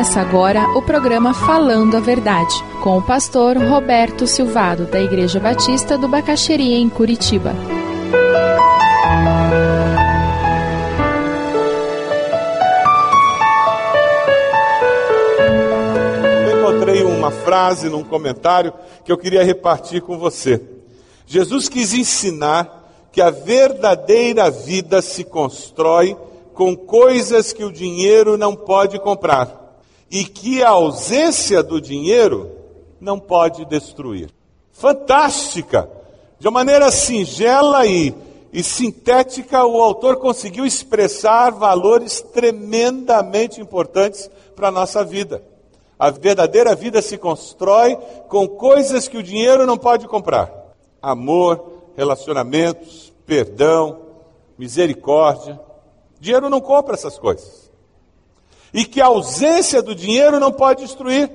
Começa agora o programa Falando a Verdade, com o pastor Roberto Silvado, da Igreja Batista do Bacaxeria, em Curitiba. Eu encontrei uma frase num comentário que eu queria repartir com você. Jesus quis ensinar que a verdadeira vida se constrói com coisas que o dinheiro não pode comprar e que a ausência do dinheiro não pode destruir. Fantástica! De uma maneira singela e, e sintética, o autor conseguiu expressar valores tremendamente importantes para a nossa vida. A verdadeira vida se constrói com coisas que o dinheiro não pode comprar: amor, relacionamentos, perdão, misericórdia. Dinheiro não compra essas coisas e que a ausência do dinheiro não pode destruir.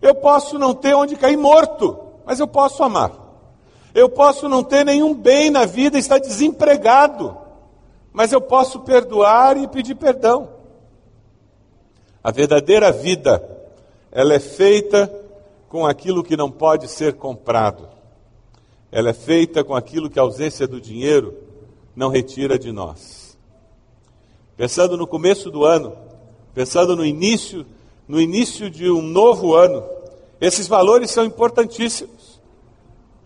Eu posso não ter onde cair morto, mas eu posso amar. Eu posso não ter nenhum bem na vida, estar desempregado, mas eu posso perdoar e pedir perdão. A verdadeira vida, ela é feita com aquilo que não pode ser comprado. Ela é feita com aquilo que a ausência do dinheiro não retira de nós. Pensando no começo do ano, pensando no início, no início de um novo ano. Esses valores são importantíssimos.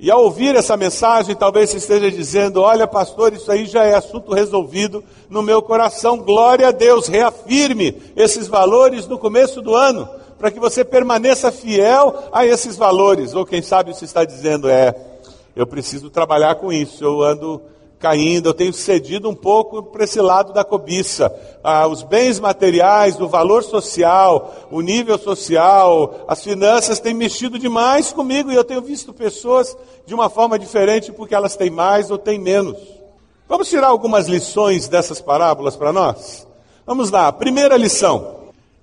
E ao ouvir essa mensagem, talvez você esteja dizendo: Olha, pastor, isso aí já é assunto resolvido no meu coração. Glória a Deus, reafirme esses valores no começo do ano, para que você permaneça fiel a esses valores. Ou quem sabe você está dizendo: É, eu preciso trabalhar com isso, eu ando caindo, eu tenho cedido um pouco para esse lado da cobiça. Ah, os bens materiais, o valor social, o nível social, as finanças têm mexido demais comigo e eu tenho visto pessoas de uma forma diferente porque elas têm mais ou têm menos. Vamos tirar algumas lições dessas parábolas para nós? Vamos lá, primeira lição.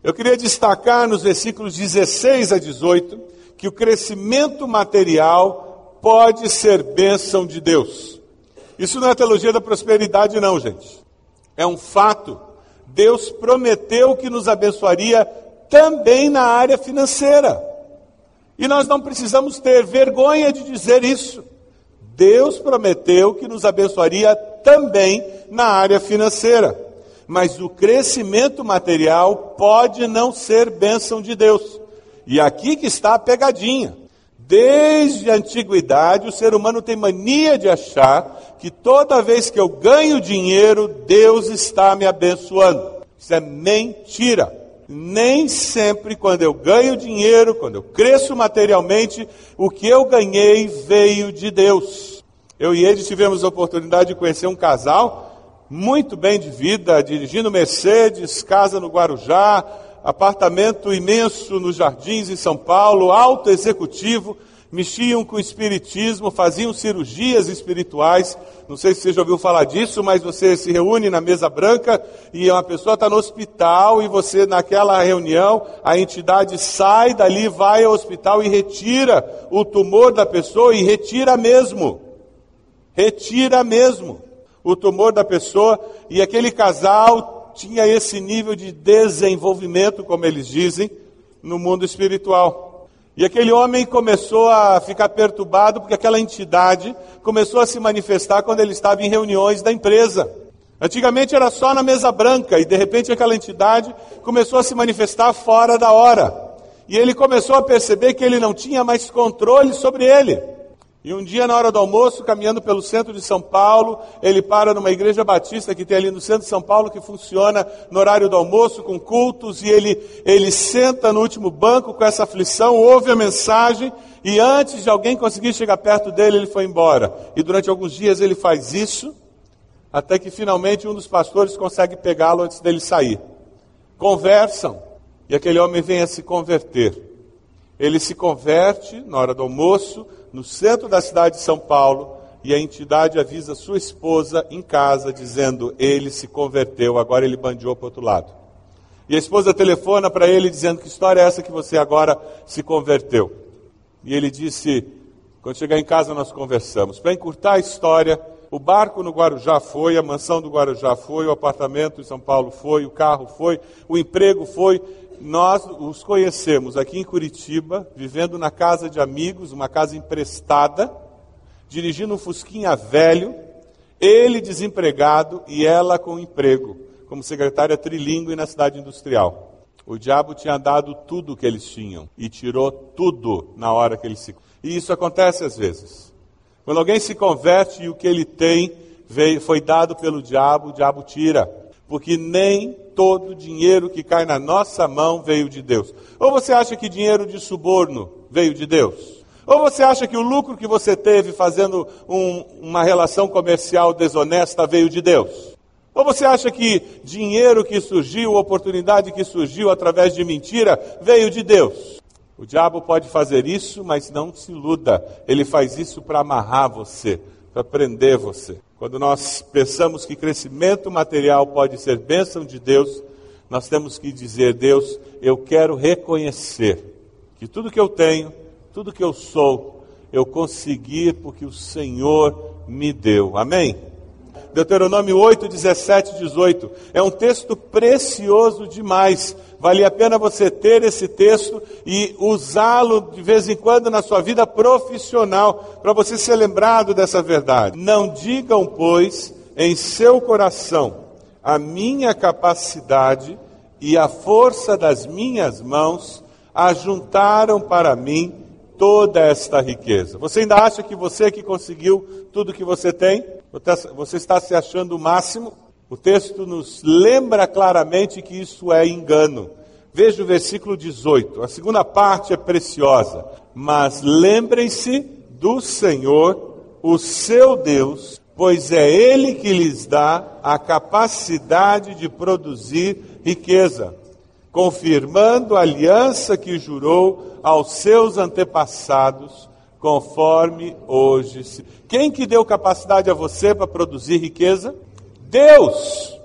Eu queria destacar nos versículos 16 a 18 que o crescimento material pode ser bênção de Deus. Isso não é teologia da prosperidade, não, gente. É um fato. Deus prometeu que nos abençoaria também na área financeira. E nós não precisamos ter vergonha de dizer isso. Deus prometeu que nos abençoaria também na área financeira. Mas o crescimento material pode não ser bênção de Deus. E aqui que está a pegadinha. Desde a antiguidade, o ser humano tem mania de achar que toda vez que eu ganho dinheiro, Deus está me abençoando. Isso é mentira. Nem sempre, quando eu ganho dinheiro, quando eu cresço materialmente, o que eu ganhei veio de Deus. Eu e ele tivemos a oportunidade de conhecer um casal muito bem de vida, dirigindo Mercedes, casa no Guarujá, apartamento imenso nos jardins em São Paulo, alto executivo, mexiam com espiritismo, faziam cirurgias espirituais. Não sei se você já ouviu falar disso, mas você se reúne na mesa branca e uma pessoa está no hospital e você, naquela reunião, a entidade sai dali, vai ao hospital e retira o tumor da pessoa e retira mesmo. Retira mesmo o tumor da pessoa e aquele casal tinha esse nível de desenvolvimento, como eles dizem, no mundo espiritual. E aquele homem começou a ficar perturbado porque aquela entidade começou a se manifestar quando ele estava em reuniões da empresa. Antigamente era só na mesa branca e de repente aquela entidade começou a se manifestar fora da hora. E ele começou a perceber que ele não tinha mais controle sobre ele. E um dia, na hora do almoço, caminhando pelo centro de São Paulo, ele para numa igreja batista que tem ali no centro de São Paulo, que funciona no horário do almoço, com cultos, e ele, ele senta no último banco com essa aflição, ouve a mensagem, e antes de alguém conseguir chegar perto dele, ele foi embora. E durante alguns dias ele faz isso, até que finalmente um dos pastores consegue pegá-lo antes dele sair. Conversam, e aquele homem vem a se converter. Ele se converte na hora do almoço, no centro da cidade de São Paulo, e a entidade avisa sua esposa em casa, dizendo: ele se converteu, agora ele bandiou para o outro lado. E a esposa telefona para ele dizendo: Que história é essa que você agora se converteu? E ele disse: Quando chegar em casa nós conversamos. Para encurtar a história, o barco no Guarujá foi, a mansão do Guarujá foi, o apartamento em São Paulo foi, o carro foi, o emprego foi. Nós os conhecemos aqui em Curitiba, vivendo na casa de amigos, uma casa emprestada, dirigindo um Fusquinha velho, ele desempregado e ela com emprego, como secretária trilingue na cidade industrial. O diabo tinha dado tudo o que eles tinham e tirou tudo na hora que eles se. E isso acontece às vezes. Quando alguém se converte e o que ele tem veio, foi dado pelo diabo, o diabo tira. Porque nem todo dinheiro que cai na nossa mão veio de Deus. Ou você acha que dinheiro de suborno veio de Deus? Ou você acha que o lucro que você teve fazendo um, uma relação comercial desonesta veio de Deus? Ou você acha que dinheiro que surgiu, oportunidade que surgiu através de mentira, veio de Deus? O diabo pode fazer isso, mas não se iluda. Ele faz isso para amarrar você, para prender você. Quando nós pensamos que crescimento material pode ser bênção de Deus, nós temos que dizer: Deus, eu quero reconhecer que tudo que eu tenho, tudo que eu sou, eu consegui porque o Senhor me deu. Amém? Deuteronômio 8, 17 18. É um texto precioso demais. Vale a pena você ter esse texto e usá-lo de vez em quando na sua vida profissional, para você ser lembrado dessa verdade. Não digam, pois, em seu coração, a minha capacidade e a força das minhas mãos ajuntaram para mim toda esta riqueza. Você ainda acha que você que conseguiu tudo que você tem? Você está se achando o máximo? O texto nos lembra claramente que isso é engano. Veja o versículo 18. A segunda parte é preciosa. Mas lembrem-se do Senhor, o seu Deus, pois é Ele que lhes dá a capacidade de produzir riqueza, confirmando a aliança que jurou aos seus antepassados conforme hoje se. Quem que deu capacidade a você para produzir riqueza? Deus.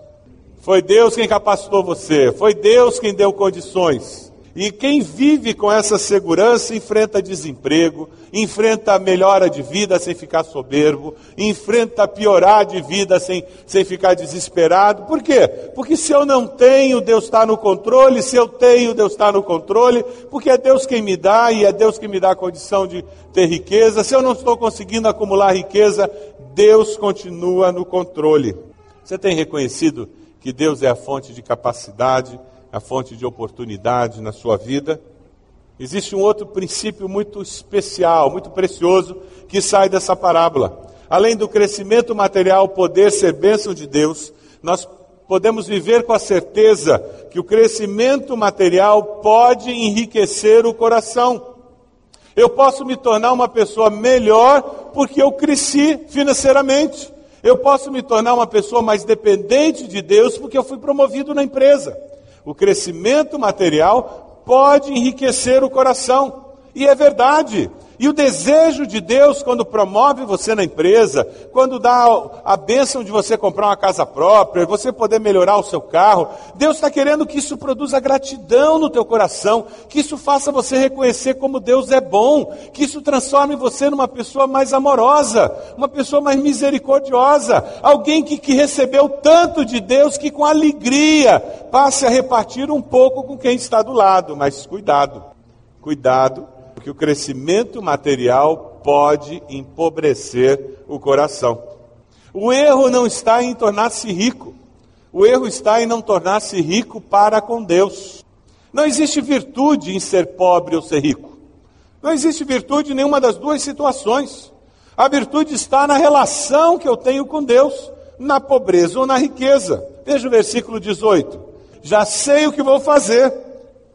Foi Deus quem capacitou você, foi Deus quem deu condições. E quem vive com essa segurança enfrenta desemprego, enfrenta melhora de vida sem ficar soberbo, enfrenta piorar de vida sem, sem ficar desesperado. Por quê? Porque se eu não tenho, Deus está no controle, se eu tenho, Deus está no controle, porque é Deus quem me dá e é Deus quem me dá a condição de ter riqueza. Se eu não estou conseguindo acumular riqueza, Deus continua no controle. Você tem reconhecido que Deus é a fonte de capacidade, a fonte de oportunidade na sua vida. Existe um outro princípio muito especial, muito precioso, que sai dessa parábola. Além do crescimento material poder ser bênção de Deus, nós podemos viver com a certeza que o crescimento material pode enriquecer o coração. Eu posso me tornar uma pessoa melhor porque eu cresci financeiramente. Eu posso me tornar uma pessoa mais dependente de Deus porque eu fui promovido na empresa. O crescimento material pode enriquecer o coração. E é verdade. E o desejo de Deus, quando promove você na empresa, quando dá a bênção de você comprar uma casa própria, você poder melhorar o seu carro, Deus está querendo que isso produza gratidão no teu coração, que isso faça você reconhecer como Deus é bom, que isso transforme você numa pessoa mais amorosa, uma pessoa mais misericordiosa, alguém que, que recebeu tanto de Deus que com alegria passe a repartir um pouco com quem está do lado. Mas cuidado, cuidado porque o crescimento material pode empobrecer o coração. O erro não está em tornar-se rico, o erro está em não tornar-se rico para com Deus. Não existe virtude em ser pobre ou ser rico. Não existe virtude em nenhuma das duas situações. A virtude está na relação que eu tenho com Deus, na pobreza ou na riqueza. Veja o versículo 18. Já sei o que vou fazer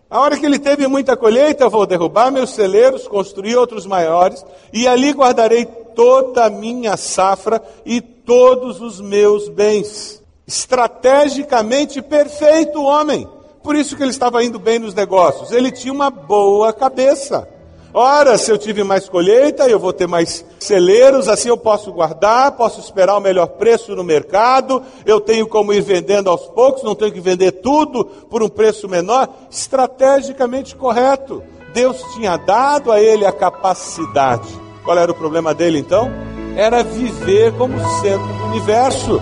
a hora que ele teve muita colheita, vou derrubar meus celeiros, construir outros maiores, e ali guardarei toda a minha safra e todos os meus bens. Estrategicamente perfeito homem. Por isso que ele estava indo bem nos negócios. Ele tinha uma boa cabeça. Ora, se eu tive mais colheita, eu vou ter mais celeiros, assim eu posso guardar, posso esperar o melhor preço no mercado, eu tenho como ir vendendo aos poucos, não tenho que vender tudo por um preço menor. Estrategicamente correto. Deus tinha dado a ele a capacidade. Qual era o problema dele então? Era viver como centro do universo.